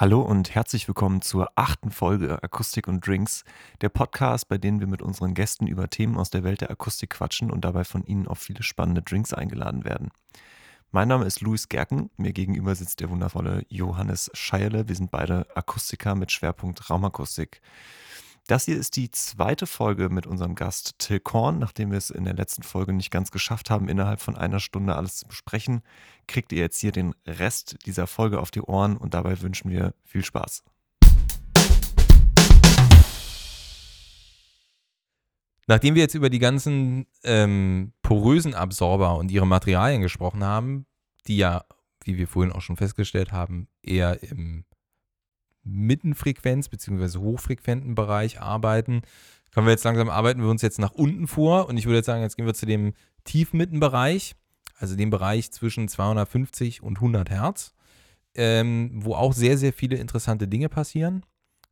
Hallo und herzlich willkommen zur achten Folge Akustik und Drinks, der Podcast, bei dem wir mit unseren Gästen über Themen aus der Welt der Akustik quatschen und dabei von ihnen auf viele spannende Drinks eingeladen werden. Mein Name ist Luis Gerken, mir gegenüber sitzt der wundervolle Johannes Scheierle. Wir sind beide Akustiker mit Schwerpunkt Raumakustik. Das hier ist die zweite Folge mit unserem Gast Till Korn. Nachdem wir es in der letzten Folge nicht ganz geschafft haben, innerhalb von einer Stunde alles zu besprechen, kriegt ihr jetzt hier den Rest dieser Folge auf die Ohren und dabei wünschen wir viel Spaß. Nachdem wir jetzt über die ganzen ähm, porösen Absorber und ihre Materialien gesprochen haben, die ja, wie wir vorhin auch schon festgestellt haben, eher im Mittenfrequenz- bzw. hochfrequenten Bereich arbeiten. Können wir jetzt langsam arbeiten wir uns jetzt nach unten vor und ich würde jetzt sagen, jetzt gehen wir zu dem Tiefmittenbereich, also dem Bereich zwischen 250 und 100 Hertz, ähm, wo auch sehr, sehr viele interessante Dinge passieren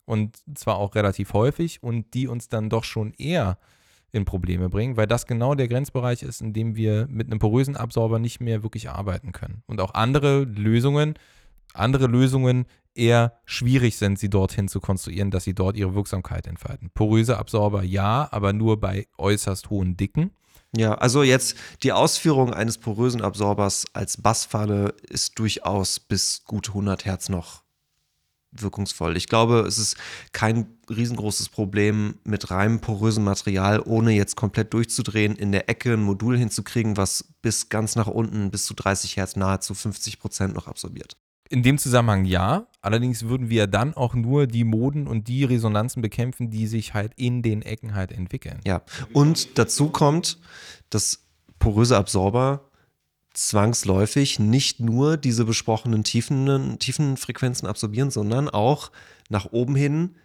und zwar auch relativ häufig und die uns dann doch schon eher in Probleme bringen, weil das genau der Grenzbereich ist, in dem wir mit einem porösen Absorber nicht mehr wirklich arbeiten können. Und auch andere Lösungen, andere Lösungen eher schwierig sind, sie dorthin zu konstruieren, dass sie dort ihre Wirksamkeit entfalten. Poröse Absorber ja, aber nur bei äußerst hohen Dicken. Ja, also jetzt die Ausführung eines porösen Absorbers als Bassfalle ist durchaus bis gut 100 Hertz noch wirkungsvoll. Ich glaube, es ist kein riesengroßes Problem, mit reinem porösem Material, ohne jetzt komplett durchzudrehen, in der Ecke ein Modul hinzukriegen, was bis ganz nach unten, bis zu 30 Hertz, nahezu 50 Prozent noch absorbiert. In dem Zusammenhang ja. Allerdings würden wir dann auch nur die Moden und die Resonanzen bekämpfen, die sich halt in den Ecken halt entwickeln. Ja. Und dazu kommt, dass poröse Absorber zwangsläufig nicht nur diese besprochenen tiefen, tiefen Frequenzen absorbieren, sondern auch nach oben hin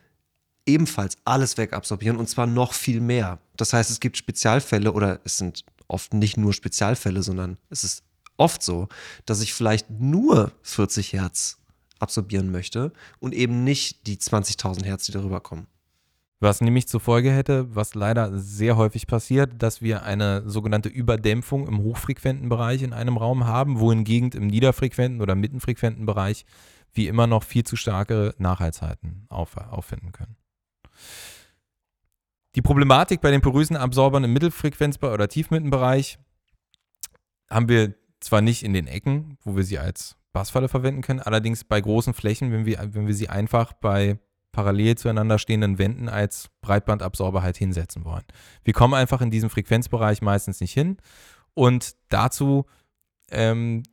ebenfalls alles wegabsorbieren und zwar noch viel mehr. Das heißt, es gibt Spezialfälle oder es sind oft nicht nur Spezialfälle, sondern es ist oft so, dass ich vielleicht nur 40 Hertz absorbieren möchte und eben nicht die 20.000 Hertz, die darüber kommen. Was nämlich zur Folge hätte, was leider sehr häufig passiert, dass wir eine sogenannte Überdämpfung im hochfrequenten Bereich in einem Raum haben, wohingegen im niederfrequenten oder mittenfrequenten Bereich wie immer noch viel zu starke Nachhaltszeiten auf, auffinden können. Die Problematik bei den porösen Absorbern im Mittelfrequenz- oder Tiefmittenbereich haben wir zwar nicht in den Ecken, wo wir sie als Bassfalle verwenden können, allerdings bei großen Flächen, wenn wir, wenn wir sie einfach bei parallel zueinander stehenden Wänden als Breitbandabsorber halt hinsetzen wollen. Wir kommen einfach in diesem Frequenzbereich meistens nicht hin und dazu ähm,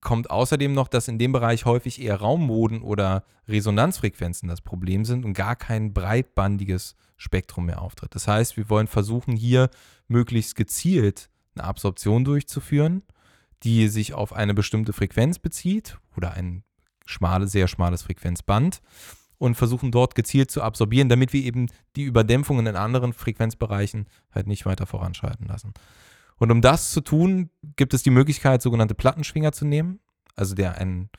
kommt außerdem noch, dass in dem Bereich häufig eher Raummoden oder Resonanzfrequenzen das Problem sind und gar kein breitbandiges Spektrum mehr auftritt. Das heißt, wir wollen versuchen, hier möglichst gezielt eine Absorption durchzuführen die sich auf eine bestimmte Frequenz bezieht oder ein schmale, sehr schmales Frequenzband und versuchen dort gezielt zu absorbieren, damit wir eben die Überdämpfungen in anderen Frequenzbereichen halt nicht weiter voranschreiten lassen. Und um das zu tun, gibt es die Möglichkeit, sogenannte Plattenschwinger zu nehmen, also der einen,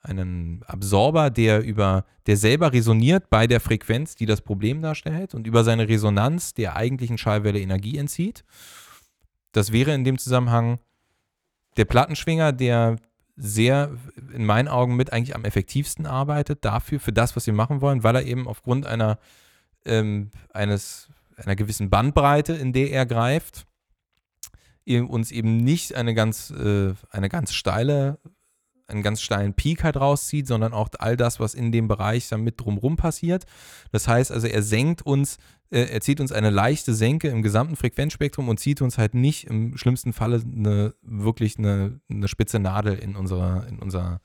einen Absorber, der über, der selber resoniert bei der Frequenz, die das Problem darstellt und über seine Resonanz der eigentlichen Schallwelle Energie entzieht. Das wäre in dem Zusammenhang der Plattenschwinger, der sehr in meinen Augen mit eigentlich am effektivsten arbeitet dafür, für das, was wir machen wollen, weil er eben aufgrund einer, ähm, eines, einer gewissen Bandbreite, in der er greift, uns eben nicht eine ganz, äh, eine ganz steile, einen ganz steilen Peak halt rauszieht, sondern auch all das, was in dem Bereich dann mit drumherum passiert. Das heißt also, er senkt uns äh, er zieht uns eine leichte Senke im gesamten Frequenzspektrum und zieht uns halt nicht im schlimmsten Falle eine, wirklich eine, eine spitze Nadel in, unserer, in unser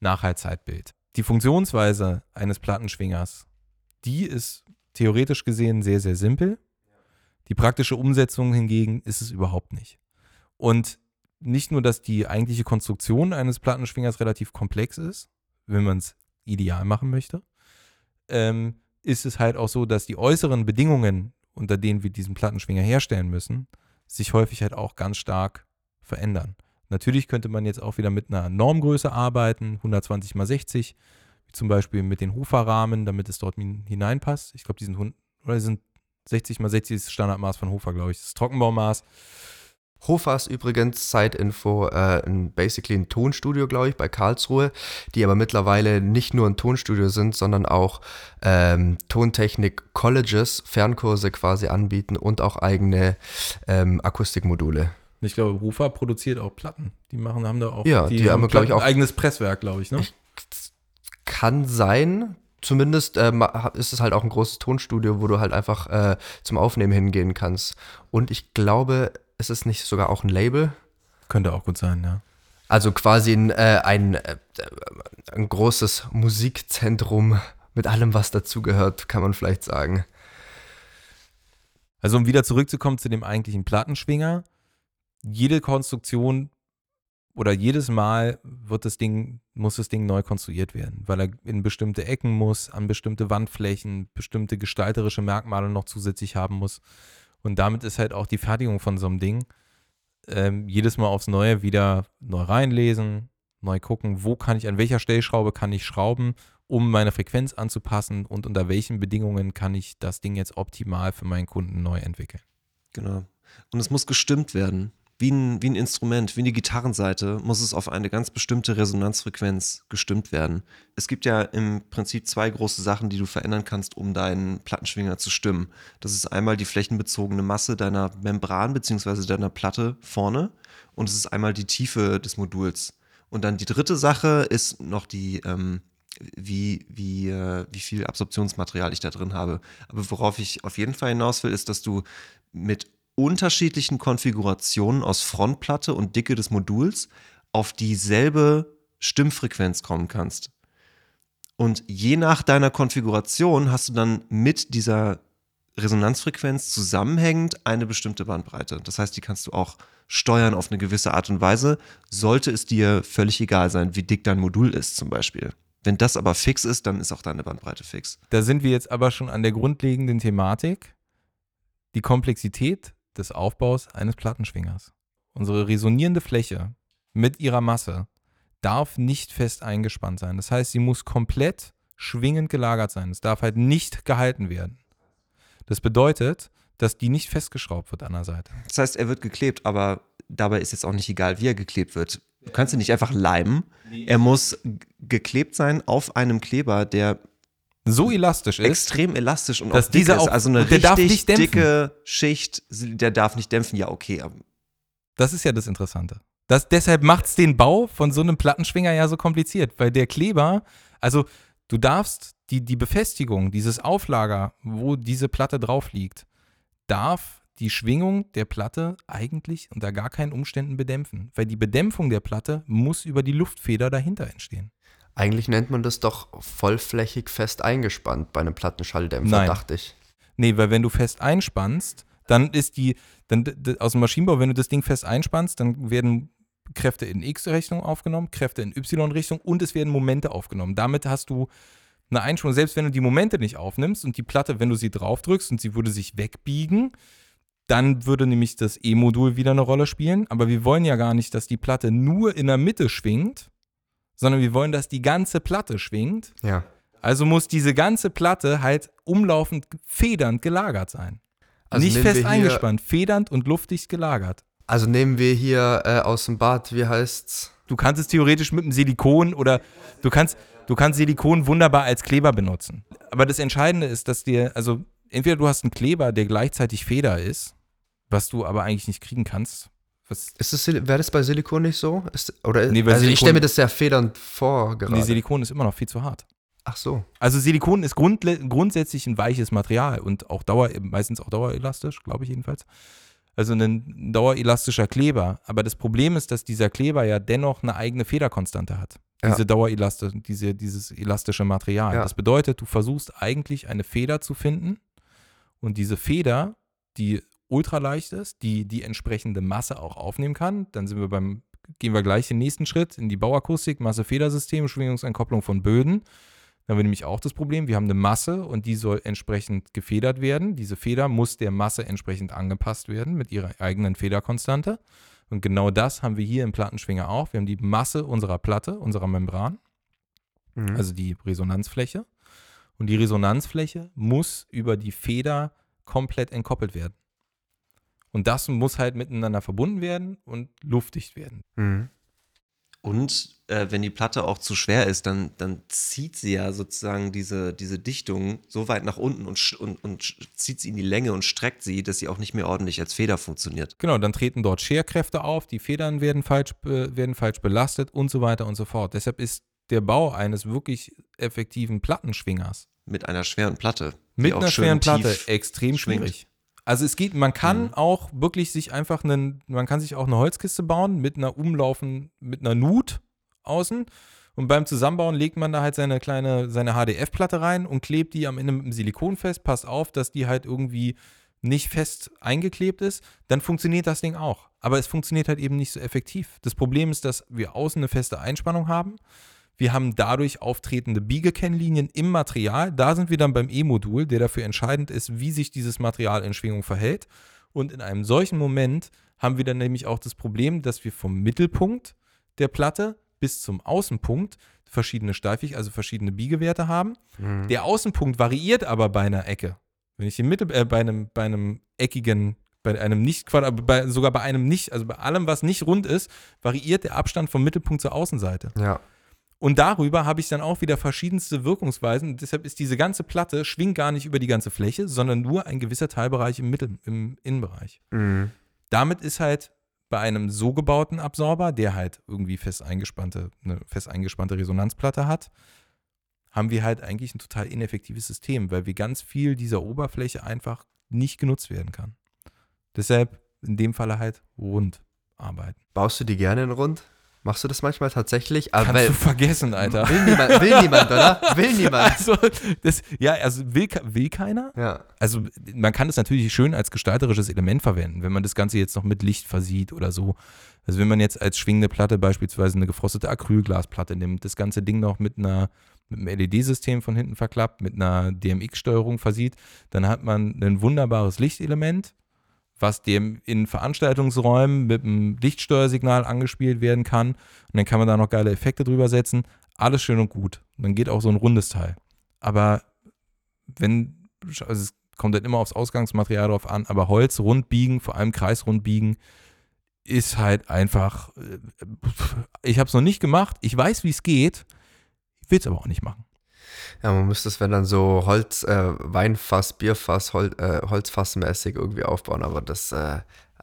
Nachhaltzeitbild. Die Funktionsweise eines Plattenschwingers, die ist theoretisch gesehen sehr, sehr simpel. Die praktische Umsetzung hingegen ist es überhaupt nicht. Und nicht nur, dass die eigentliche Konstruktion eines Plattenschwingers relativ komplex ist, wenn man es ideal machen möchte, ähm, ist es halt auch so, dass die äußeren Bedingungen, unter denen wir diesen Plattenschwinger herstellen müssen, sich häufig halt auch ganz stark verändern. Natürlich könnte man jetzt auch wieder mit einer Normgröße arbeiten, 120 x 60, wie zum Beispiel mit den Hofer-Rahmen, damit es dort hineinpasst. Ich glaube, die sind, oder die sind 60 x 60 ist das Standardmaß von Hofer, glaube ich. Das Trockenbaumaß. Hofas übrigens, Zeitinfo, äh, ein, basically ein Tonstudio, glaube ich, bei Karlsruhe, die aber mittlerweile nicht nur ein Tonstudio sind, sondern auch ähm, Tontechnik-Colleges, Fernkurse quasi anbieten und auch eigene ähm, Akustikmodule. Ich glaube, Hofa produziert auch Platten. Die machen, haben da auch Ja, die haben, glaub ich, auch- ein eigenes Presswerk, glaube ich, ne? Ich- Kann sein. Zumindest ähm, ist es halt auch ein großes Tonstudio, wo du halt einfach äh, zum Aufnehmen hingehen kannst. Und ich glaube, ist es nicht sogar auch ein Label? Könnte auch gut sein, ja. Also quasi ein, äh, ein, äh, ein großes Musikzentrum mit allem, was dazugehört, kann man vielleicht sagen. Also um wieder zurückzukommen zu dem eigentlichen Plattenschwinger, jede Konstruktion oder jedes Mal wird das Ding, muss das Ding neu konstruiert werden, weil er in bestimmte Ecken muss, an bestimmte Wandflächen, bestimmte gestalterische Merkmale noch zusätzlich haben muss. Und damit ist halt auch die Fertigung von so einem Ding ähm, jedes Mal aufs Neue wieder neu reinlesen, neu gucken, wo kann ich, an welcher Stellschraube kann ich schrauben, um meine Frequenz anzupassen und unter welchen Bedingungen kann ich das Ding jetzt optimal für meinen Kunden neu entwickeln. Genau. Und es muss gestimmt werden. Wie ein, wie ein Instrument, wie eine Gitarrenseite, muss es auf eine ganz bestimmte Resonanzfrequenz gestimmt werden. Es gibt ja im Prinzip zwei große Sachen, die du verändern kannst, um deinen Plattenschwinger zu stimmen. Das ist einmal die flächenbezogene Masse deiner Membran bzw. deiner Platte vorne und es ist einmal die Tiefe des Moduls. Und dann die dritte Sache ist noch die, ähm, wie, wie, äh, wie viel Absorptionsmaterial ich da drin habe. Aber worauf ich auf jeden Fall hinaus will, ist, dass du mit unterschiedlichen Konfigurationen aus Frontplatte und Dicke des Moduls auf dieselbe Stimmfrequenz kommen kannst. Und je nach deiner Konfiguration hast du dann mit dieser Resonanzfrequenz zusammenhängend eine bestimmte Bandbreite. Das heißt, die kannst du auch steuern auf eine gewisse Art und Weise, sollte es dir völlig egal sein, wie dick dein Modul ist zum Beispiel. Wenn das aber fix ist, dann ist auch deine Bandbreite fix. Da sind wir jetzt aber schon an der grundlegenden Thematik, die Komplexität des Aufbaus eines Plattenschwingers. Unsere resonierende Fläche mit ihrer Masse darf nicht fest eingespannt sein. Das heißt, sie muss komplett schwingend gelagert sein. Es darf halt nicht gehalten werden. Das bedeutet, dass die nicht festgeschraubt wird an der Seite. Das heißt, er wird geklebt, aber dabei ist jetzt auch nicht egal, wie er geklebt wird. Du kannst ihn nicht einfach leimen. Er muss geklebt sein auf einem Kleber, der So elastisch ist, extrem elastisch und dass auch dieser ist. auch- Also eine der darf richtig dicke Schicht, der darf nicht dämpfen. Ja, okay. Das ist ja das Interessante. Das, deshalb macht es den Bau von so einem Plattenschwinger ja so kompliziert, weil der Kleber, also du darfst die, die Befestigung, dieses Auflager, wo diese Platte drauf liegt, darf die Schwingung der Platte eigentlich unter gar keinen Umständen bedämpfen, weil die Bedämpfung der Platte muss über die Luftfeder dahinter entstehen. Eigentlich nennt man das doch vollflächig fest eingespannt bei einem Plattenschalldämpfer, Nein. dachte ich. Nee, weil wenn du fest einspannst, dann ist die, dann aus dem Maschinenbau, wenn du das Ding fest einspannst, dann werden Kräfte in X-Richtung aufgenommen, Kräfte in Y-Richtung und es werden Momente aufgenommen. Damit hast du eine Einschwung, selbst wenn du die Momente nicht aufnimmst und die Platte, wenn du sie draufdrückst und sie würde sich wegbiegen, dann würde nämlich das E-Modul wieder eine Rolle spielen. Aber wir wollen ja gar nicht, dass die Platte nur in der Mitte schwingt, sondern wir wollen, dass die ganze Platte schwingt. Ja. Also muss diese ganze Platte halt umlaufend federnd gelagert sein. Also Nicht fest eingespannt, federnd und luftdicht gelagert. Also nehmen wir hier äh, aus dem Bad, wie heißt's? Du kannst es theoretisch mit einem Silikon oder du kannst, du kannst Silikon wunderbar als Kleber benutzen. Aber das Entscheidende ist, dass dir, also entweder du hast einen Kleber, der gleichzeitig Feder ist, was du aber eigentlich nicht kriegen kannst. Was, Ist das, wäre das bei Silikon nicht so? Ist, oder, Nee, also ich Silikon- stelle mir das sehr federnd vor gerade. nee, Silikon ist immer noch viel zu hart. Ach so. Also Silikon ist grundle- grundsätzlich ein weiches Material und auch Dauer, meistens auch dauerelastisch, glaube ich jedenfalls. Also ein dauerelastischer Kleber. Aber das Problem ist, dass dieser Kleber ja dennoch eine eigene Federkonstante hat. Ja. Diese Dauerelaste, diese, dieses elastische Material. Ja. Das bedeutet, du versuchst eigentlich eine Feder zu finden und diese Feder, die ultraleicht ist, die die entsprechende Masse auch aufnehmen kann. Dann sind wir beim, gehen wir gleich den nächsten Schritt in die Bauakustik, Masse-Federsystem, Schwingungsentkopplung von Böden. Da haben wir nämlich auch das Problem, wir haben eine Masse und die soll entsprechend gefedert werden. Diese Feder muss der Masse entsprechend angepasst werden mit ihrer eigenen Federkonstante. Und genau das haben wir hier im Plattenschwinger auch. Wir haben die Masse unserer Platte, unserer Membran, Mhm. also die Resonanzfläche. Und die Resonanzfläche muss über die Feder komplett entkoppelt werden. Und das muss halt miteinander verbunden werden und luftdicht werden. Mhm. Und äh, wenn die Platte auch zu schwer ist, dann, dann zieht sie ja sozusagen diese, diese Dichtung so weit nach unten und, sch- und, und zieht sie in die Länge und streckt sie, dass sie auch nicht mehr ordentlich als Feder funktioniert. Genau, dann treten dort Scherkräfte auf, die Federn werden falsch, werden falsch belastet und so weiter und so fort. Deshalb ist der Bau eines wirklich effektiven Plattenschwingers Mit einer schweren Platte. mit einer schweren Platte extrem schwingt. schwierig. Also es geht, man kann Mhm. auch wirklich sich einfach einen, man kann sich auch eine Holzkiste bauen mit einer Umlaufen, mit einer Nut außen. Und beim Zusammenbauen legt man da halt seine kleine, seine HDF-Platte rein und klebt die am Ende mit dem Silikon fest. Passt auf, dass die halt irgendwie nicht fest eingeklebt ist. Dann funktioniert das Ding auch. Aber es funktioniert halt eben nicht so effektiv. Das Problem ist, dass wir außen eine feste Einspannung haben. Wir haben dadurch auftretende Biegekennlinien im Material. Da sind wir dann beim E-Modul, der dafür entscheidend ist, wie sich dieses Material in Schwingung verhält. Und in einem solchen Moment haben wir dann nämlich auch das Problem, dass wir vom Mittelpunkt der Platte bis zum Außenpunkt verschiedene Steifig, also verschiedene Biegewerte haben. Mhm. Der Außenpunkt variiert aber bei einer Ecke. Wenn ich den Mittel, äh, bei einem, bei einem eckigen, bei einem nicht bei, sogar bei einem nicht, also bei allem, was nicht rund ist, variiert der Abstand vom Mittelpunkt zur Außenseite. Ja. Und darüber habe ich dann auch wieder verschiedenste Wirkungsweisen. Und deshalb ist diese ganze Platte schwingt gar nicht über die ganze Fläche, sondern nur ein gewisser Teilbereich im Mittel, im Innenbereich. Mhm. Damit ist halt bei einem so gebauten Absorber, der halt irgendwie fest eingespannte, eine fest eingespannte Resonanzplatte hat, haben wir halt eigentlich ein total ineffektives System, weil wir ganz viel dieser Oberfläche einfach nicht genutzt werden kann. Deshalb in dem Falle halt rund arbeiten. Baust du die gerne in rund? Machst du das manchmal tatsächlich? Aber Kannst weil- du vergessen, Alter. will, niemand, will niemand, oder? Will niemand. Also, das, ja, also will, will keiner. Ja. Also, man kann das natürlich schön als gestalterisches Element verwenden, wenn man das Ganze jetzt noch mit Licht versieht oder so. Also, wenn man jetzt als schwingende Platte beispielsweise eine gefrostete Acrylglasplatte nimmt, das ganze Ding noch mit einer mit einem LED-System von hinten verklappt, mit einer DMX-Steuerung versieht, dann hat man ein wunderbares Lichtelement, was dem in Veranstaltungsräumen mit einem Lichtsteuersignal angespielt werden kann. Und dann kann man da noch geile Effekte drüber setzen. Alles schön und gut. Und dann geht auch so ein rundes Teil. Aber wenn, also es kommt halt immer aufs Ausgangsmaterial drauf an, aber Holz rund biegen, vor allem kreisrund biegen, ist halt einfach, äh, ich habe es noch nicht gemacht, ich weiß, wie es geht, ich will es aber auch nicht machen. Ja, man müsste es, wenn dann so Holz, äh, Weinfass, Bierfass, Hol, äh, Holzfassmäßig irgendwie aufbauen, aber das äh,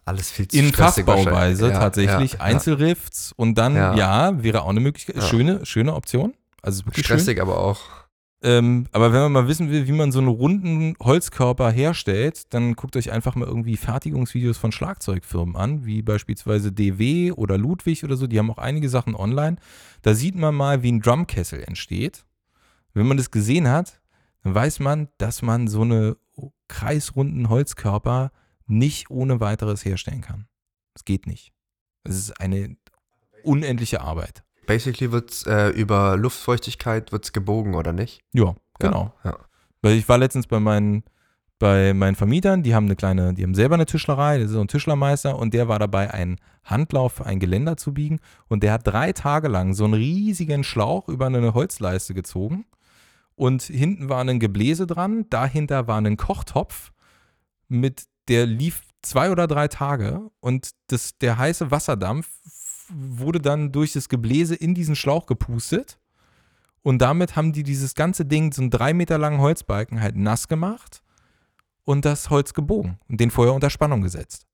alles viel zu In. Fachbauweise Ja, tatsächlich, ja. Einzelrifts und dann, ja. Wäre auch eine Möglichkeit, schöne, schöne Option. Also wirklich schön. Stressig aber auch. Ähm, aber wenn man mal wissen will, wie man so einen runden Holzkörper herstellt, dann guckt euch einfach mal irgendwie Fertigungsvideos von Schlagzeugfirmen an, wie beispielsweise DW oder Ludwig oder so. Die haben auch einige Sachen online. Da sieht man mal, wie ein Drumkessel entsteht. Wenn man das gesehen hat, dann weiß man, dass man so eine kreisrunden Holzkörper nicht ohne weiteres herstellen kann. Es geht nicht. Es ist eine unendliche Arbeit. Basically wird äh, über Luftfeuchtigkeit wird's gebogen, oder nicht? Ja, genau. Ja. Weil ich war letztens bei meinen, bei meinen Vermietern, die haben eine kleine, die haben selber eine Tischlerei, das ist so ein Tischlermeister und der war dabei, einen Handlauf für ein Geländer zu biegen und der hat drei Tage lang so einen riesigen Schlauch über eine Holzleiste gezogen und hinten war ein Gebläse dran, dahinter war ein Kochtopf. Mit, der lief zwei oder drei Tage. Und das, der heiße Wasserdampf wurde dann durch das Gebläse in diesen Schlauch gepustet. Und damit haben die dieses ganze Ding, so einen drei Meter langen Holzbalken halt nass gemacht und das Holz gebogen und den vorher unter Spannung gesetzt.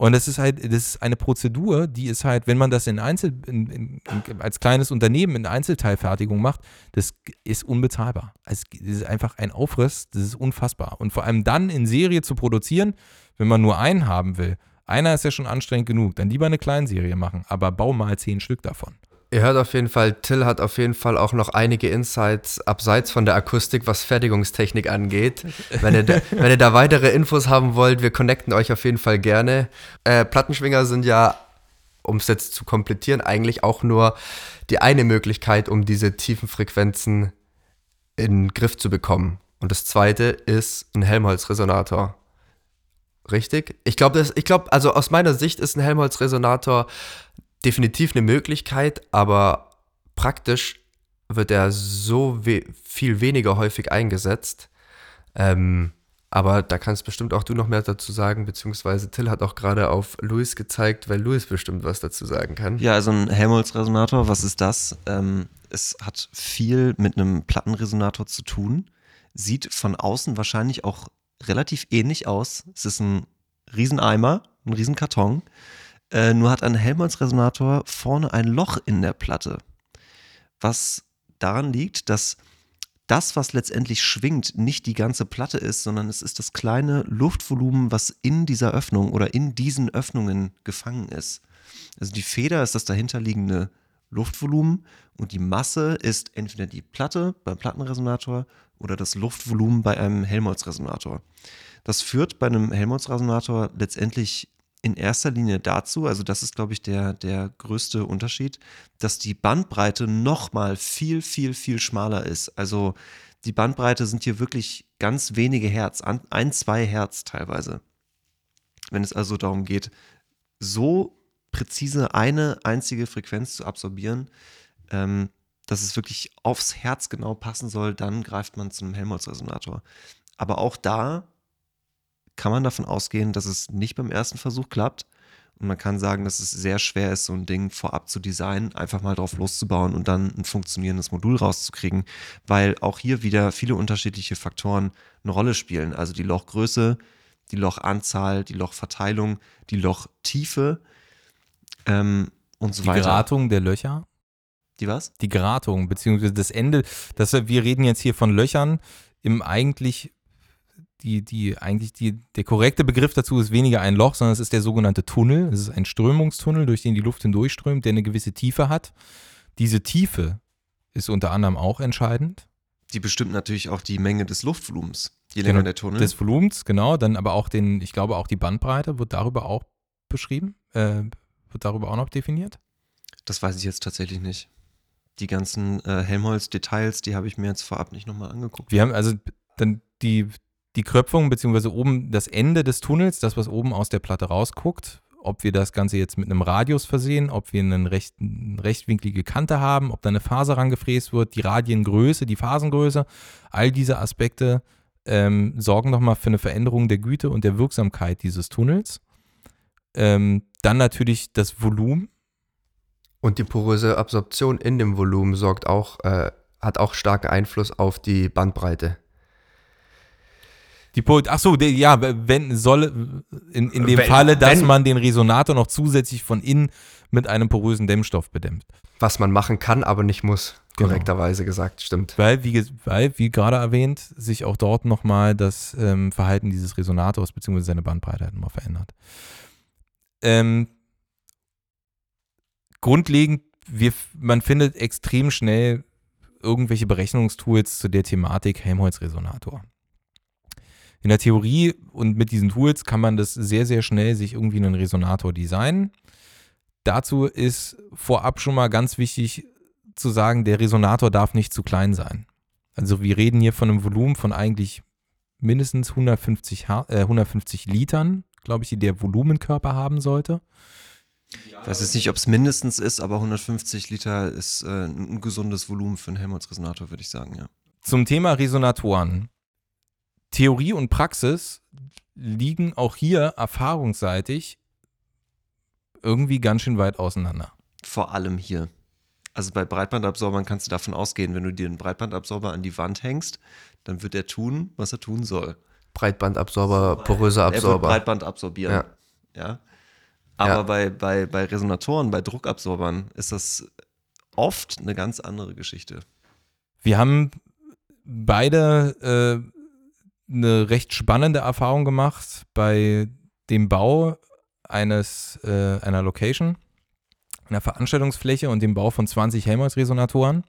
Und das ist halt, das ist eine Prozedur, die ist halt, wenn man das in Einzel, in, in, als kleines Unternehmen in Einzelteilfertigung macht, das ist unbezahlbar. Das ist einfach ein Aufriss, das ist unfassbar. Und vor allem dann in Serie zu produzieren, wenn man nur einen haben will, einer ist ja schon anstrengend genug, dann lieber eine Kleinserie machen, aber bau mal zehn Stück davon. Ihr hört auf jeden Fall, Till hat auf jeden Fall auch noch einige Insights abseits von der Akustik, was Fertigungstechnik angeht. Wenn ihr, da, wenn ihr da weitere Infos haben wollt, wir connecten euch auf jeden Fall gerne. Äh, Plattenschwinger sind ja, um es jetzt zu komplettieren, eigentlich auch nur die eine Möglichkeit, um diese tiefen Frequenzen in den Griff zu bekommen. Und das zweite ist ein Helmholtz-Resonator. Richtig? Ich glaube, ich glaube, also aus meiner Sicht ist ein Helmholtz-Resonator definitiv eine Möglichkeit, aber praktisch wird er so we viel weniger häufig eingesetzt. Ähm, Aber da kannst bestimmt auch du noch mehr dazu sagen, beziehungsweise Till hat auch gerade auf Louis gezeigt, weil Louis bestimmt was dazu sagen kann. Ja, also ein Helmholtz-Resonator, was ist das? Ähm, es hat viel mit einem Plattenresonator zu tun. Sieht von außen wahrscheinlich auch relativ ähnlich aus. Es ist ein Rieseneimer, ein Riesenkarton. Äh, nur hat ein Helmholtz-Resonator vorne ein Loch in der Platte. Was daran liegt, dass das, was letztendlich schwingt, nicht die ganze Platte ist, sondern es ist das kleine Luftvolumen, was in dieser Öffnung oder in diesen Öffnungen gefangen ist. Also die Feder ist das dahinterliegende Luftvolumen und die Masse ist entweder die Platte beim Plattenresonator oder das Luftvolumen bei einem Helmholtz-Resonator. Das führt bei einem Helmholtz-Resonator letztendlich in erster Linie dazu, also das ist, glaube ich, der, der größte Unterschied, dass die Bandbreite nochmal viel, viel, viel schmaler ist. Also die Bandbreite sind hier wirklich ganz wenige Hertz, ein, zwei Hertz teilweise. Wenn es also darum geht, so präzise eine einzige Frequenz zu absorbieren, ähm, dass es wirklich aufs Herz genau passen soll, dann greift man zu einem Helmholtz-Resonator. Aber auch da kann man davon ausgehen, dass es nicht beim ersten Versuch klappt. Und man kann sagen, dass es sehr schwer ist, so ein Ding vorab zu designen, einfach mal drauf loszubauen und dann ein funktionierendes Modul rauszukriegen, weil auch hier wieder viele unterschiedliche Faktoren eine Rolle spielen. Also die Lochgröße, die Lochanzahl, die Lochverteilung, die Lochtiefe ähm, und so die weiter. Die Gratung der Löcher? Die was? Die Gratung, beziehungsweise das Ende. Das, wir reden jetzt hier von Löchern im eigentlich die, die eigentlich die, der korrekte Begriff dazu ist weniger ein Loch, sondern es ist der sogenannte Tunnel. Es ist ein Strömungstunnel, durch den die Luft hindurchströmt, der eine gewisse Tiefe hat. Diese Tiefe ist unter anderem auch entscheidend. Die bestimmt natürlich auch die Menge des Luftvolumens, je länger genau, der Tunnel. Des Volumens, genau. Dann aber auch den, ich glaube auch die Bandbreite wird darüber auch beschrieben, äh, wird darüber auch noch definiert. Das weiß ich jetzt tatsächlich nicht. Die ganzen äh, Helmholtz-Details, die habe ich mir jetzt vorab nicht nochmal angeguckt. Wir haben also dann die, die Kröpfung, beziehungsweise oben das Ende des Tunnels, das, was oben aus der Platte rausguckt, ob wir das Ganze jetzt mit einem Radius versehen, ob wir einen recht, eine rechtwinklige Kante haben, ob da eine Faser rangefräst wird, die Radiengröße, die Phasengröße, all diese Aspekte ähm, sorgen nochmal für eine Veränderung der Güte und der Wirksamkeit dieses Tunnels. Ähm, dann natürlich das Volumen. Und die poröse Absorption in dem Volumen sorgt auch, äh, hat auch starken Einfluss auf die Bandbreite. Die Poet, ach so, ja, wenn soll in, in dem wenn, Falle, dass wenn, man den Resonator noch zusätzlich von innen mit einem porösen Dämmstoff bedämmt. Was man machen kann, aber nicht muss, genau. korrekterweise gesagt, stimmt. Weil, wie, weil, wie gerade erwähnt, sich auch dort nochmal das ähm, Verhalten dieses Resonators bzw. seine Bandbreite halt nochmal verändert. Ähm, grundlegend, wir, man findet extrem schnell irgendwelche Berechnungstools zu der Thematik Helmholtz-Resonator in der Theorie und mit diesen Tools kann man das sehr, sehr schnell sich irgendwie einen Resonator designen. Dazu ist vorab schon mal ganz wichtig zu sagen, der Resonator darf nicht zu klein sein. Also wir reden hier von einem Volumen von eigentlich mindestens 150, äh, 150 Litern, glaube ich, die der Volumenkörper haben sollte. Ich weiß jetzt nicht, ob es mindestens ist, aber 150 Liter ist äh, ein gesundes Volumen für einen Helmholtz-Resonator, würde ich sagen, ja. Zum Thema Resonatoren. Theorie und Praxis liegen auch hier erfahrungsseitig irgendwie ganz schön weit auseinander. Vor allem hier. Also bei Breitbandabsorbern kannst du davon ausgehen, wenn du dir einen Breitbandabsorber an die Wand hängst, dann wird er tun, was er tun soll. Breitbandabsorber, poröser Absorber. Er wird Breitband absorbieren. Ja. ja? Aber ja. Bei, bei, bei Resonatoren, bei Druckabsorbern ist das oft eine ganz andere Geschichte. Wir haben beide äh, eine recht spannende Erfahrung gemacht bei dem Bau eines, äh, einer Location, einer Veranstaltungsfläche und dem Bau von 20 Helmholtz-Resonatoren.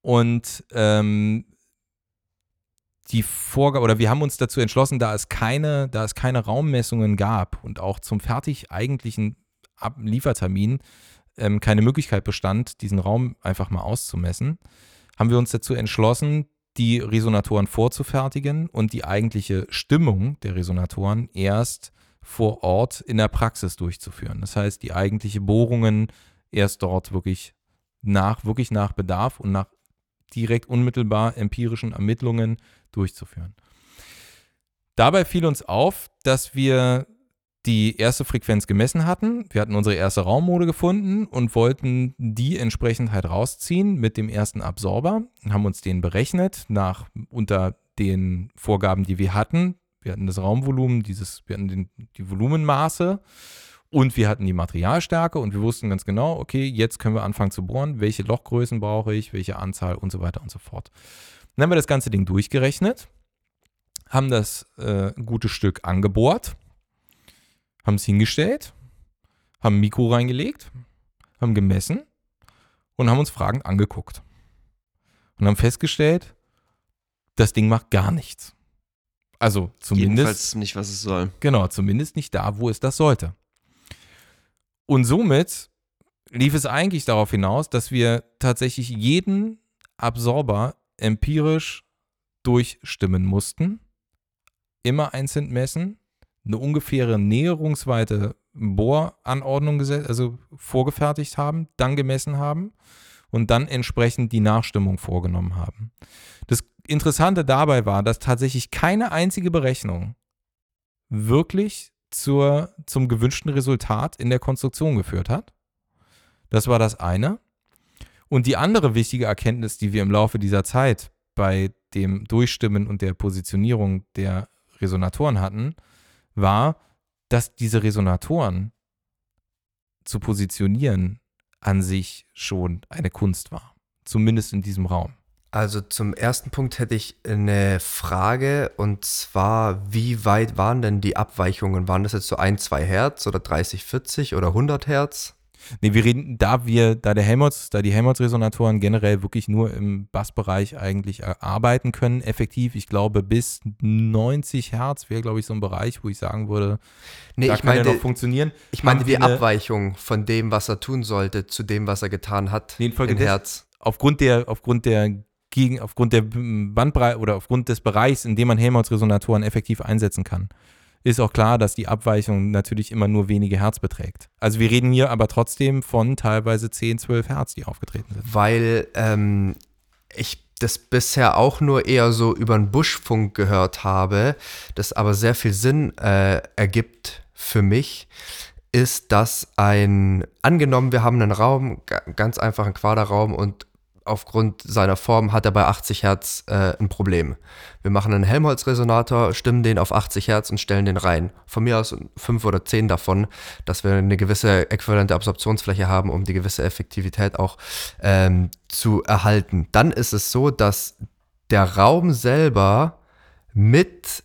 Und ähm, die Vorgabe, oder wir haben uns dazu entschlossen, da es keine, da es keine Raummessungen gab und auch zum fertig eigentlichen Ab Liefertermin ähm, keine Möglichkeit bestand, diesen Raum einfach mal auszumessen, haben wir uns dazu entschlossen, die Resonatoren vorzufertigen und die eigentliche Stimmung der Resonatoren erst vor Ort in der Praxis durchzuführen. Das heißt, die eigentliche Bohrungen erst dort wirklich nach, wirklich nach Bedarf und nach direkt unmittelbar empirischen Ermittlungen durchzuführen. Dabei fiel uns auf, dass wir die erste Frequenz gemessen hatten. Wir hatten unsere erste Raummode gefunden und wollten die entsprechend halt rausziehen mit dem ersten Absorber haben uns den berechnet nach unter den Vorgaben, die wir hatten. Wir hatten das Raumvolumen, dieses, wir hatten den, die Volumenmaße und wir hatten die Materialstärke und wir wussten ganz genau, okay, jetzt können wir anfangen zu bohren, welche Lochgrößen brauche ich, welche Anzahl und so weiter und so fort. Dann haben wir das ganze Ding durchgerechnet, haben das äh, gute Stück angebohrt haben es hingestellt, haben ein Mikro reingelegt, haben gemessen und haben uns fragend angeguckt. Und haben festgestellt, das Ding macht gar nichts. Also zumindest. Jedenfalls nicht, was es soll. Genau, zumindest nicht da, wo es das sollte. Und somit lief es eigentlich darauf hinaus, dass wir tatsächlich jeden Absorber empirisch durchstimmen mussten, immer einzeln messen eine ungefähre näherungsweite Bohranordnung also vorgefertigt haben, dann gemessen haben und dann entsprechend die Nachstimmung vorgenommen haben. Das Interessante dabei war, dass tatsächlich keine einzige Berechnung wirklich zur, zum gewünschten Resultat in der Konstruktion geführt hat. Das war das eine. Und die andere wichtige Erkenntnis, die wir im Laufe dieser Zeit bei dem Durchstimmen und der Positionierung der Resonatoren hatten, war, dass diese Resonatoren zu positionieren an sich schon eine Kunst war. Zumindest in diesem Raum. Also zum ersten Punkt hätte ich eine Frage und zwar, wie weit waren denn die Abweichungen? Waren das jetzt so ein, zwei Hertz oder 30, 40 oder 100 Hertz? Nee, wir reden, da wir, da der Helmholtz, da die Helmholtz-Resonatoren generell wirklich nur im Bassbereich eigentlich arbeiten können, effektiv, ich glaube, bis 90 Hertz wäre, glaube ich, so ein Bereich, wo ich sagen würde, nee, da ich kann meine, er noch funktionieren. Ich meine die Abweichung von dem, was er tun sollte, zu dem, was er getan hat, nee, in Herz. Aufgrund der, aufgrund der gegen, aufgrund der Bandbreite oder aufgrund des Bereichs, in dem man Helmholtz-Resonatoren effektiv einsetzen kann ist auch klar, dass die Abweichung natürlich immer nur wenige Hertz beträgt. Also wir reden hier aber trotzdem von teilweise 10, 12 Hertz, die aufgetreten sind. Weil ähm, ich das bisher auch nur eher so über einen Buschfunk gehört habe, das aber sehr viel Sinn äh, ergibt für mich, ist, dass ein, angenommen, wir haben einen Raum, ganz einfach einen Quaderraum und aufgrund seiner Form hat er bei 80 Hertz äh, ein Problem. Wir machen einen Helmholtz-Resonator, stimmen den auf 80 Hertz und stellen den rein. Von mir aus fünf oder zehn davon, dass wir eine gewisse äquivalente Absorptionsfläche haben, um die gewisse Effektivität auch ähm, zu erhalten. Dann ist es so, dass der Raum selber mit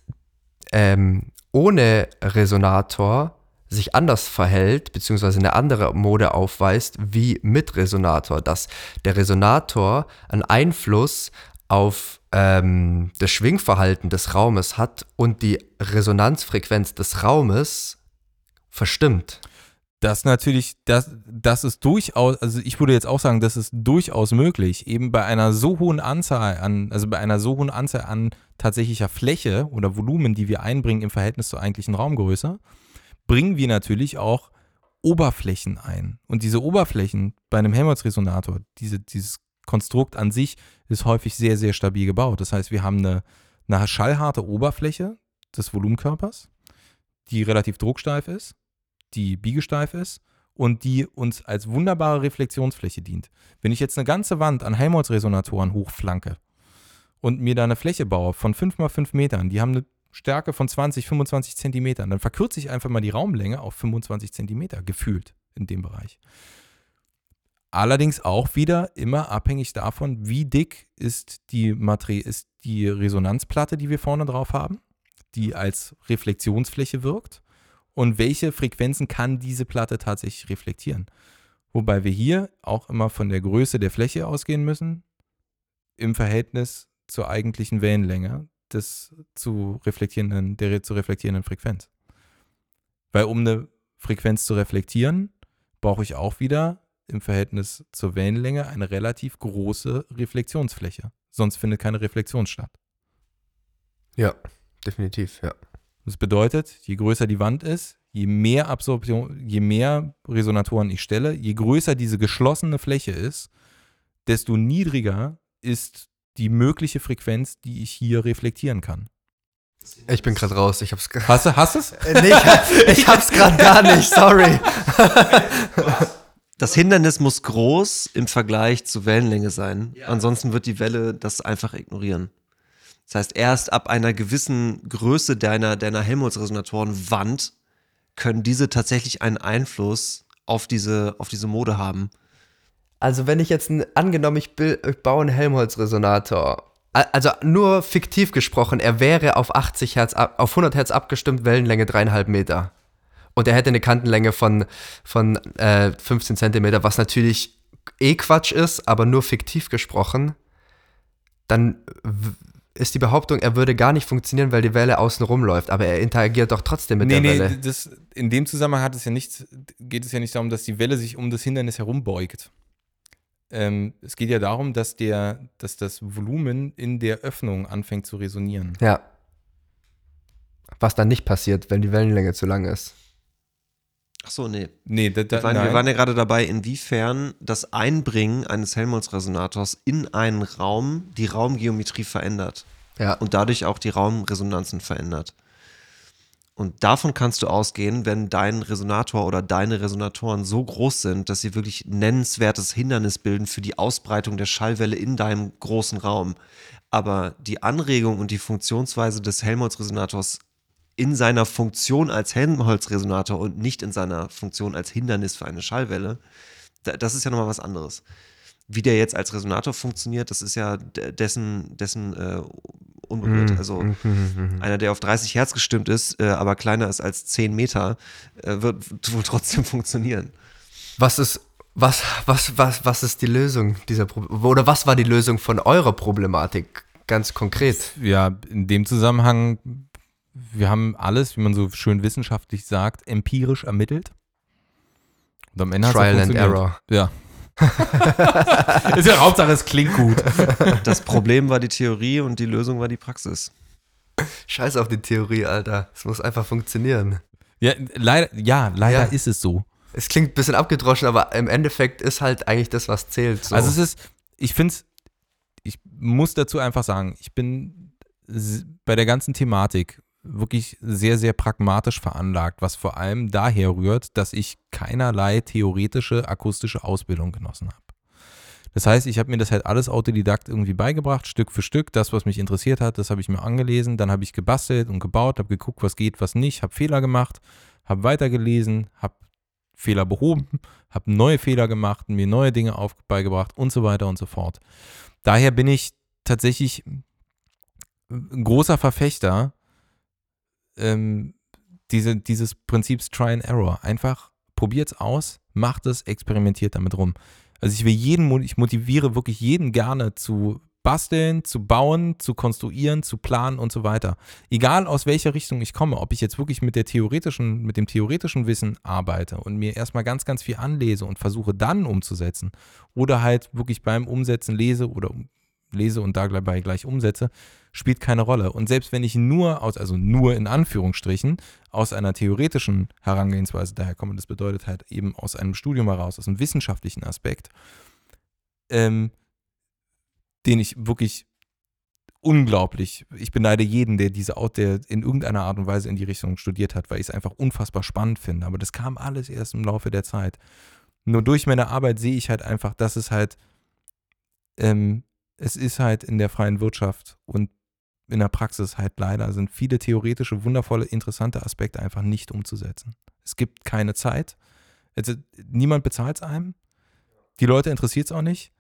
ähm, ohne Resonator sich anders verhält, beziehungsweise eine andere Mode aufweist wie mit Resonator, dass der Resonator einen Einfluss auf ähm, das Schwingverhalten des Raumes hat und die Resonanzfrequenz des Raumes verstimmt. Das natürlich, das, das ist durchaus, also ich würde jetzt auch sagen, das ist durchaus möglich, eben bei einer so hohen Anzahl an, also bei einer so hohen Anzahl an tatsächlicher Fläche oder Volumen, die wir einbringen im Verhältnis zur eigentlichen Raumgröße, bringen wir natürlich auch Oberflächen ein. Und diese Oberflächen bei einem Helmholtz-Resonator, diese, dieses Konstrukt an sich ist häufig sehr, sehr stabil gebaut. Das heißt, wir haben eine, eine schallharte Oberfläche des Volumenkörpers, die relativ drucksteif ist, die biegesteif ist und die uns als wunderbare Reflexionsfläche dient. Wenn ich jetzt eine ganze Wand an Helmholtz-Resonatoren hochflanke und mir da eine Fläche baue von 5 mal 5 Metern, die haben eine Stärke von 20, 25 Zentimetern, dann verkürze ich einfach mal die Raumlänge auf 25 Zentimeter, gefühlt in dem Bereich. Allerdings auch wieder immer abhängig davon, wie dick ist die, Materie, ist die Resonanzplatte, die wir vorne drauf haben, die als Reflexionsfläche wirkt und welche Frequenzen kann diese Platte tatsächlich reflektieren. Wobei wir hier auch immer von der Größe der Fläche ausgehen müssen im Verhältnis zur eigentlichen Wellenlänge des zu reflektierenden, der zu reflektierenden Frequenz. Weil um eine Frequenz zu reflektieren, brauche ich auch wieder im Verhältnis zur Wellenlänge eine relativ große Reflexionsfläche. Sonst findet keine Reflexion statt. Ja, definitiv, ja. Das bedeutet, je größer die Wand ist, je mehr Absorption, je mehr Resonatoren ich stelle, je größer diese geschlossene Fläche ist, desto niedriger ist die mögliche Frequenz, die ich hier reflektieren kann. Ich bin gerade raus. Ich hab's Hast du hast es? Äh, nee, ich, ich hab's gerade gar nicht. Sorry. Das Hindernis muss groß im Vergleich zur Wellenlänge sein. Ansonsten wird die Welle das einfach ignorieren. Das heißt, erst ab einer gewissen Größe deiner, deiner Helmholtz-Resonatorenwand können diese tatsächlich einen Einfluss auf diese, auf diese Mode haben. Also wenn ich jetzt ein, angenommen, ich, will, ich baue einen Helmholtz-Resonator. Also nur fiktiv gesprochen, er wäre auf 80 Hertz, auf 100 Hertz abgestimmt, Wellenlänge dreieinhalb Meter. Und er hätte eine Kantenlänge von, von äh, 15 Zentimeter, was natürlich eh Quatsch ist, aber nur fiktiv gesprochen. Dann ist die Behauptung, er würde gar nicht funktionieren, weil die Welle außen rumläuft. Aber er interagiert doch trotzdem mit nee, der nee, Welle. das, in dem Zusammenhang hat es ja nichts, geht es ja nicht darum, dass die Welle sich um das Hindernis herumbeugt. Ähm, es geht ja darum, dass, der, dass das Volumen in der Öffnung anfängt zu resonieren. Ja. Was dann nicht passiert, wenn die Wellenlänge zu lang ist. Ach so, nee. Nee, da, da, Wir waren, wir waren ja gerade dabei, inwiefern das Einbringen eines Helmholtz-Resonators in einen Raum die Raumgeometrie verändert. Ja. und dadurch auch die Raumresonanzen verändert. Und davon kannst du ausgehen, wenn dein Resonator oder deine Resonatoren so groß sind, dass sie wirklich nennenswertes Hindernis bilden für die Ausbreitung der Schallwelle in deinem großen Raum. Aber die Anregung und die Funktionsweise des Helmholtz-Resonators in seiner Funktion als Helmholtz-Resonator und nicht in seiner Funktion als Hindernis für eine Schallwelle, da- das ist ja nochmal was anderes. Wie der jetzt als Resonator funktioniert, das ist ja de- dessen, dessen äh, unberührt. Mhm. Also Mhm. einer, der auf 30 Hertz gestimmt ist, äh, aber kleiner ist als 10 Meter, äh, wird wohl trotzdem funktionieren. Was ist, was, was, was, was ist die Lösung dieser Problematik? Oder was war die Lösung von eurer Problematik? Ganz konkret. Ja, in dem Zusammenhang, wir haben alles, wie man so schön wissenschaftlich sagt, empirisch ermittelt. Und am Ende Trial and. Error. Ja. Ist ja Hauptsache, es klingt gut. Das Problem war die Theorie und die Lösung war die Praxis. Scheiß auf die Theorie, Alter. Es muss einfach funktionieren. Ja, leider, ja, leider Ja. ist es so. Es klingt ein bisschen abgedroschen, aber im Endeffekt ist halt eigentlich das, was zählt. So. Also es ist, ich finde es, ich muss dazu einfach sagen, ich bin bei der ganzen Thematik wirklich sehr, sehr pragmatisch veranlagt, was vor allem daher rührt, dass ich keinerlei theoretische akustische Ausbildung genossen habe. Das heißt, ich habe mir das halt alles autodidakt irgendwie beigebracht, Stück für Stück. Das, was mich interessiert hat, das habe ich mir angelesen. Dann habe ich gebastelt und gebaut, habe geguckt, was geht, was nicht, habe Fehler gemacht, habe weitergelesen, habe Fehler behoben, habe neue Fehler gemacht, mir neue Dinge beigebracht und so weiter und so fort. Daher bin ich tatsächlich ein großer Verfechter ähm, diese, dieses Prinzips Try and Error. Einfach probiert's aus, macht es, experimentiert damit rum. Also ich will jeden, ich motiviere wirklich jeden gerne zu basteln, zu bauen, zu konstruieren, zu planen und so weiter. Egal aus welcher Richtung ich komme, ob ich jetzt wirklich mit der theoretischen, mit dem theoretischen Wissen arbeite und mir erstmal ganz, ganz viel anlese und versuche dann umzusetzen oder halt wirklich beim Umsetzen lese oder lese und dabei gleich umsetze, spielt keine Rolle. Und selbst wenn ich nur aus, also nur in Anführungsstrichen, aus einer theoretischen Herangehensweise daher komme, das bedeutet halt eben aus einem Studium heraus, aus einem wissenschaftlichen Aspekt, ähm, den ich wirklich unglaublich, ich beneide jeden, der diese Out, der in irgendeiner Art und Weise in die Richtung studiert hat, weil ich es einfach unfassbar spannend finde. Aber das kam alles erst im Laufe der Zeit. Nur durch meine Arbeit sehe ich halt einfach, dass es halt, ähm, es ist halt in der freien Wirtschaft und in der Praxis halt leider sind viele theoretische, wundervolle, interessante Aspekte einfach nicht umzusetzen. Es gibt keine Zeit. Also, niemand bezahlt es einem. Die Leute interessiert es auch nicht.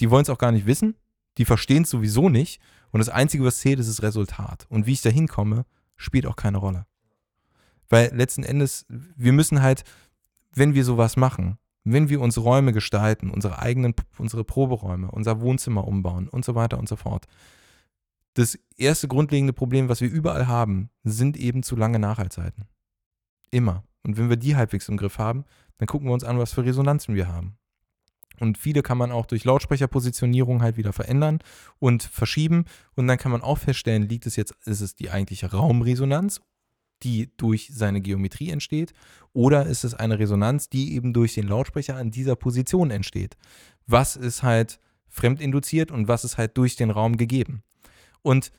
Die wollen es auch gar nicht wissen. Die verstehen es sowieso nicht. Und das Einzige, was zählt, ist das Resultat. Und wie ich da hinkomme, spielt auch keine Rolle. Weil letzten Endes, wir müssen halt, wenn wir sowas machen, wenn wir uns Räume gestalten, unsere eigenen, unsere Proberäume, unser Wohnzimmer umbauen und so weiter und so fort. Das erste grundlegende Problem, was wir überall haben, sind eben zu lange Nachhaltzeiten. Immer. Und wenn wir die halbwegs im Griff haben, dann gucken wir uns an, was für Resonanzen wir haben. Und viele kann man auch durch Lautsprecherpositionierung halt wieder verändern und verschieben. Und dann kann man auch feststellen, liegt es jetzt, ist es die eigentliche Raumresonanz, die durch seine Geometrie entsteht, oder ist es eine Resonanz, die eben durch den Lautsprecher an dieser Position entsteht? Was ist halt fremdinduziert und was ist halt durch den Raum gegeben? Und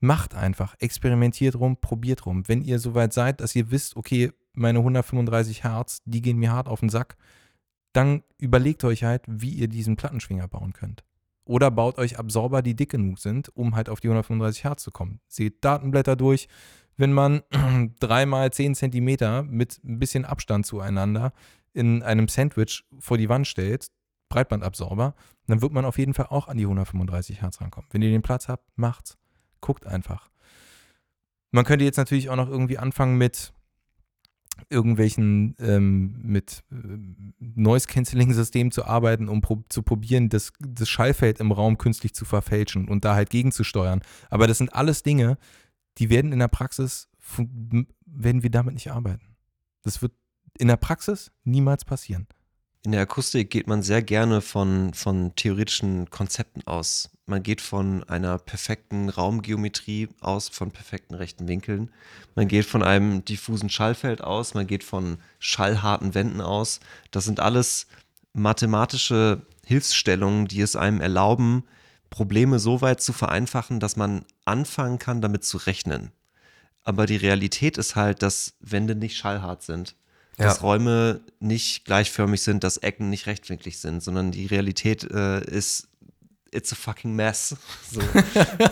Macht einfach, experimentiert rum, probiert rum. Wenn ihr soweit seid, dass ihr wisst, okay, meine 135 Hertz, die gehen mir hart auf den Sack, dann überlegt euch halt, wie ihr diesen Plattenschwinger bauen könnt. Oder baut euch Absorber, die dick genug sind, um halt auf die 135 Hertz zu kommen. Seht Datenblätter durch. Wenn man dreimal 10 Zentimeter mit ein bisschen Abstand zueinander in einem Sandwich vor die Wand stellt, Breitbandabsorber, dann wird man auf jeden Fall auch an die 135 Hertz rankommen. Wenn ihr den Platz habt, macht's. Guckt einfach. Man könnte jetzt natürlich auch noch irgendwie anfangen mit irgendwelchen ähm, mit äh, Noise-Canceling-Systemen zu arbeiten, um pro zu probieren, das, das Schallfeld im Raum künstlich zu verfälschen und da halt gegenzusteuern. Aber das sind alles Dinge, die werden in der Praxis, werden wir damit nicht arbeiten. Das wird in der Praxis niemals passieren. In der Akustik geht man sehr gerne von, von theoretischen Konzepten aus. Man geht von einer perfekten Raumgeometrie aus, von perfekten rechten Winkeln. Man geht von einem diffusen Schallfeld aus, man geht von schallharten Wänden aus. Das sind alles mathematische Hilfsstellungen, die es einem erlauben, Probleme so weit zu vereinfachen, dass man anfangen kann, damit zu rechnen. Aber die Realität ist halt, dass Wände nicht schallhart sind dass Räume nicht gleichförmig sind, dass Ecken nicht rechtwinklig sind, sondern die Realität äh, ist, it's a fucking mess. So.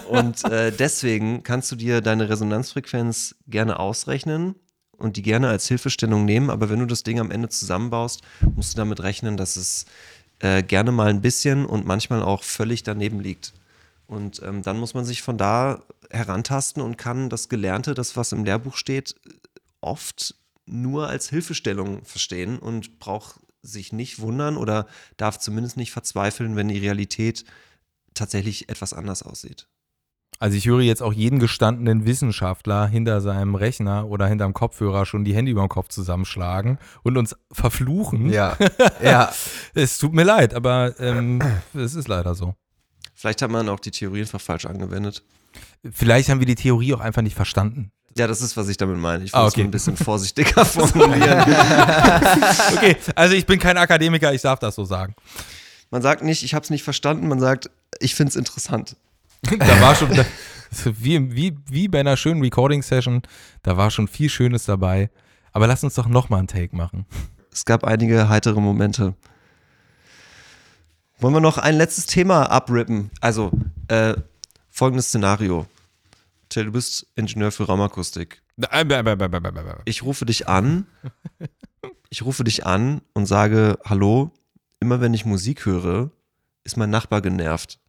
und äh, deswegen kannst du dir deine Resonanzfrequenz gerne ausrechnen und die gerne als Hilfestellung nehmen, aber wenn du das Ding am Ende zusammenbaust, musst du damit rechnen, dass es äh, gerne mal ein bisschen und manchmal auch völlig daneben liegt. Und ähm, dann muss man sich von da herantasten und kann das Gelernte, das was im Lehrbuch steht, oft nur als Hilfestellung verstehen und braucht sich nicht wundern oder darf zumindest nicht verzweifeln, wenn die Realität tatsächlich etwas anders aussieht. Also ich höre jetzt auch jeden gestandenen Wissenschaftler hinter seinem Rechner oder hinterm Kopfhörer schon die Hände über den Kopf zusammenschlagen und uns verfluchen. Ja, ja. es tut mir leid, aber ähm, es ist leider so. Vielleicht hat man auch die Theorie einfach falsch angewendet. Vielleicht haben wir die Theorie auch einfach nicht verstanden. Ja, das ist, was ich damit meine. Ich will ah, okay. ein bisschen vorsichtiger formulieren. okay, also ich bin kein Akademiker, ich darf das so sagen. Man sagt nicht, ich habe es nicht verstanden, man sagt, ich finde es interessant. da war schon, wie, wie, wie bei einer schönen Recording-Session, da war schon viel Schönes dabei. Aber lass uns doch nochmal einen Take machen. Es gab einige heitere Momente. Wollen wir noch ein letztes Thema abrippen? Also, äh, folgendes Szenario. Till, du bist Ingenieur für Raumakustik. Ich rufe dich an. Ich rufe dich an und sage: Hallo, immer wenn ich Musik höre, ist mein Nachbar genervt.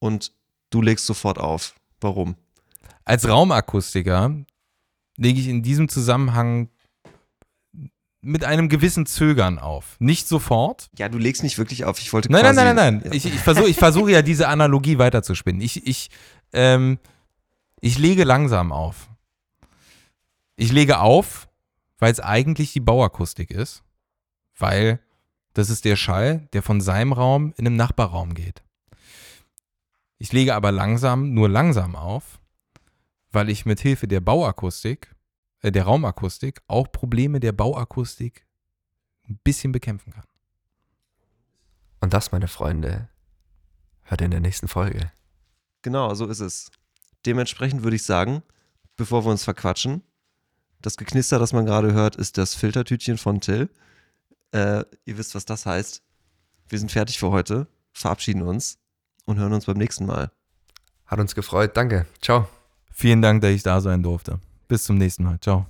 Und du legst sofort auf. Warum? Als Raumakustiker lege ich in diesem Zusammenhang mit einem gewissen Zögern auf. Nicht sofort. Ja, du legst nicht wirklich auf. Ich wollte Nein, nein, nein, nein, nein. Ja. Ich, ich versuche ich versuch ja diese Analogie weiterzuspinnen. Ich, ich ähm, ich lege langsam auf. Ich lege auf, weil es eigentlich die Bauakustik ist, weil das ist der Schall, der von seinem Raum in den Nachbarraum geht. Ich lege aber langsam, nur langsam auf, weil ich mit Hilfe der Bauakustik, äh, der Raumakustik auch Probleme der Bauakustik ein bisschen bekämpfen kann. Und das, meine Freunde, hört in der nächsten Folge. Genau, so ist es. Dementsprechend würde ich sagen, bevor wir uns verquatschen, das Geknister, das man gerade hört, ist das Filtertütchen von Till. Äh, ihr wisst, was das heißt. Wir sind fertig für heute, verabschieden uns und hören uns beim nächsten Mal. Hat uns gefreut. Danke. Ciao. Vielen Dank, dass ich da sein durfte. Bis zum nächsten Mal. Ciao.